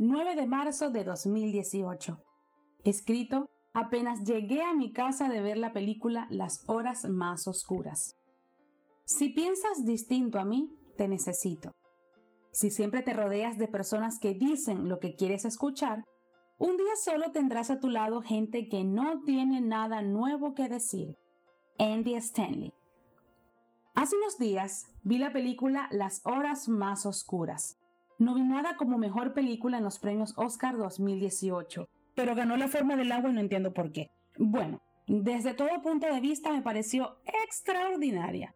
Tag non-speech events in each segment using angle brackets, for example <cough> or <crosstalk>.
9 de marzo de 2018. Escrito apenas llegué a mi casa de ver la película Las horas más oscuras. Si piensas distinto a mí, te necesito. Si siempre te rodeas de personas que dicen lo que quieres escuchar, un día solo tendrás a tu lado gente que no tiene nada nuevo que decir. Andy Stanley. Hace unos días vi la película Las Horas Más Oscuras, nominada como mejor película en los premios Oscar 2018, pero ganó La Forma del Agua y no entiendo por qué. Bueno, desde todo punto de vista me pareció extraordinaria.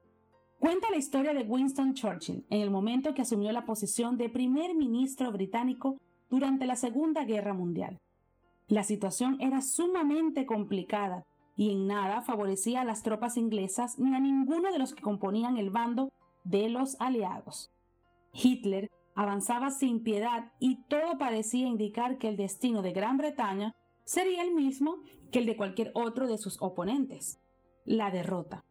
Cuenta la historia de Winston Churchill en el momento que asumió la posición de primer ministro británico durante la Segunda Guerra Mundial. La situación era sumamente complicada y en nada favorecía a las tropas inglesas ni a ninguno de los que componían el bando de los aliados. Hitler avanzaba sin piedad y todo parecía indicar que el destino de Gran Bretaña sería el mismo que el de cualquier otro de sus oponentes, la derrota.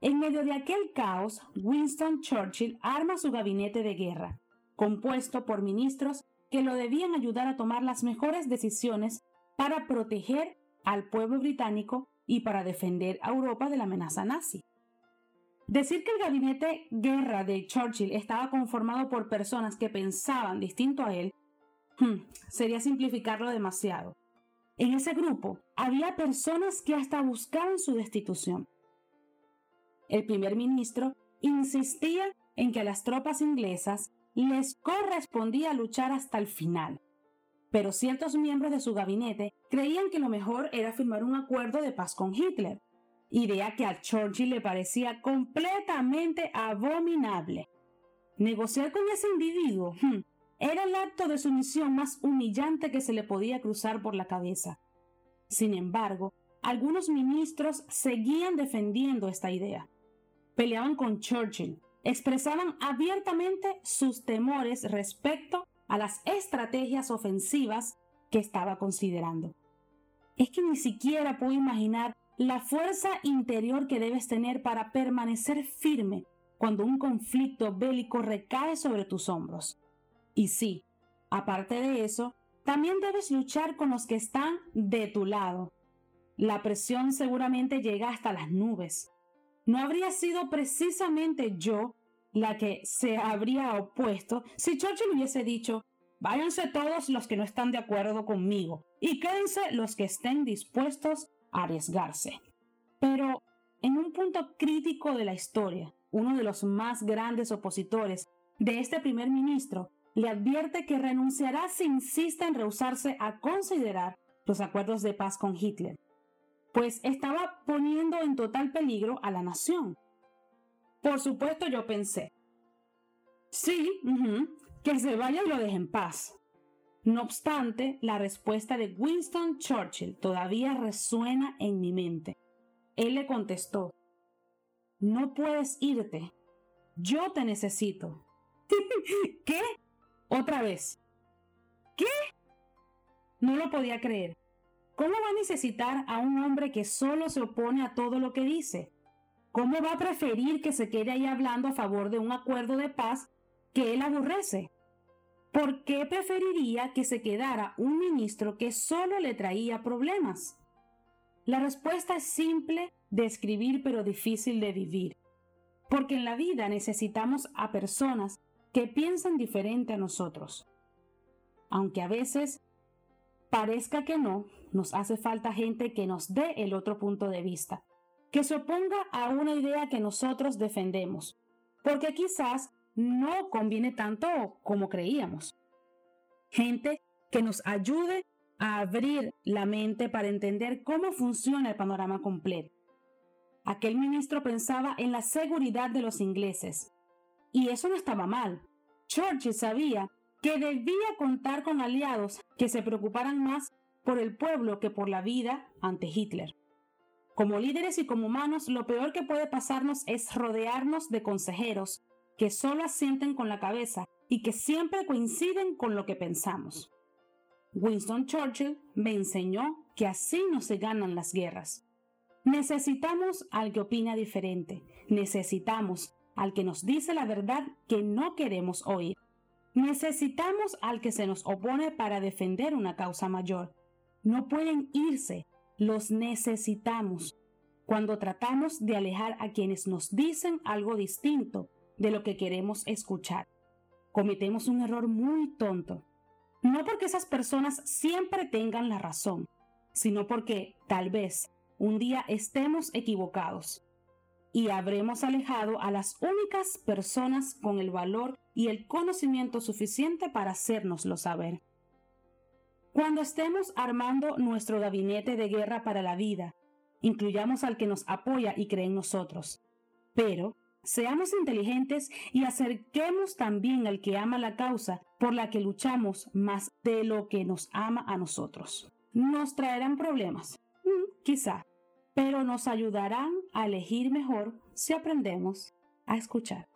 En medio de aquel caos, Winston Churchill arma su gabinete de guerra, compuesto por ministros que lo debían ayudar a tomar las mejores decisiones para proteger al pueblo británico y para defender a Europa de la amenaza nazi. Decir que el gabinete guerra de Churchill estaba conformado por personas que pensaban distinto a él hmm, sería simplificarlo demasiado. En ese grupo había personas que hasta buscaban su destitución. El primer ministro insistía en que a las tropas inglesas les correspondía luchar hasta el final. Pero ciertos miembros de su gabinete creían que lo mejor era firmar un acuerdo de paz con Hitler, idea que a Churchill le parecía completamente abominable. Negociar con ese individuo hmm, era el acto de sumisión más humillante que se le podía cruzar por la cabeza. Sin embargo, algunos ministros seguían defendiendo esta idea peleaban con Churchill, expresaban abiertamente sus temores respecto a las estrategias ofensivas que estaba considerando. Es que ni siquiera puedo imaginar la fuerza interior que debes tener para permanecer firme cuando un conflicto bélico recae sobre tus hombros. Y sí, aparte de eso, también debes luchar con los que están de tu lado. La presión seguramente llega hasta las nubes no habría sido precisamente yo la que se habría opuesto si Churchill hubiese dicho, váyanse todos los que no están de acuerdo conmigo y quédense los que estén dispuestos arriesgarse. Pero en un punto crítico de la historia, uno de los más grandes opositores de este primer ministro le advierte que renunciará si insiste en rehusarse a considerar los acuerdos de paz con Hitler pues estaba poniendo en total peligro a la nación. Por supuesto yo pensé, sí, que se vaya y lo deje en paz. No obstante, la respuesta de Winston Churchill todavía resuena en mi mente. Él le contestó, no puedes irte, yo te necesito. <laughs> ¿Qué? Otra vez. ¿Qué? No lo podía creer. ¿Cómo va a necesitar a un hombre que solo se opone a todo lo que dice? ¿Cómo va a preferir que se quede ahí hablando a favor de un acuerdo de paz que él aborrece? ¿Por qué preferiría que se quedara un ministro que solo le traía problemas? La respuesta es simple de escribir pero difícil de vivir. Porque en la vida necesitamos a personas que piensan diferente a nosotros. Aunque a veces parezca que no, nos hace falta gente que nos dé el otro punto de vista, que se oponga a una idea que nosotros defendemos, porque quizás no conviene tanto como creíamos. Gente que nos ayude a abrir la mente para entender cómo funciona el panorama completo. Aquel ministro pensaba en la seguridad de los ingleses, y eso no estaba mal. Churchill sabía que debía contar con aliados que se preocuparan más por el pueblo que por la vida ante Hitler. Como líderes y como humanos, lo peor que puede pasarnos es rodearnos de consejeros que solo asienten con la cabeza y que siempre coinciden con lo que pensamos. Winston Churchill me enseñó que así no se ganan las guerras. Necesitamos al que opina diferente, necesitamos al que nos dice la verdad que no queremos oír. Necesitamos al que se nos opone para defender una causa mayor. No pueden irse, los necesitamos. Cuando tratamos de alejar a quienes nos dicen algo distinto de lo que queremos escuchar, cometemos un error muy tonto. No porque esas personas siempre tengan la razón, sino porque, tal vez, un día estemos equivocados y habremos alejado a las únicas personas con el valor y el conocimiento suficiente para hacérnoslo saber. Cuando estemos armando nuestro gabinete de guerra para la vida, incluyamos al que nos apoya y cree en nosotros. Pero seamos inteligentes y acerquemos también al que ama la causa por la que luchamos más de lo que nos ama a nosotros. Nos traerán problemas, mm, quizá, pero nos ayudarán a elegir mejor si aprendemos a escuchar.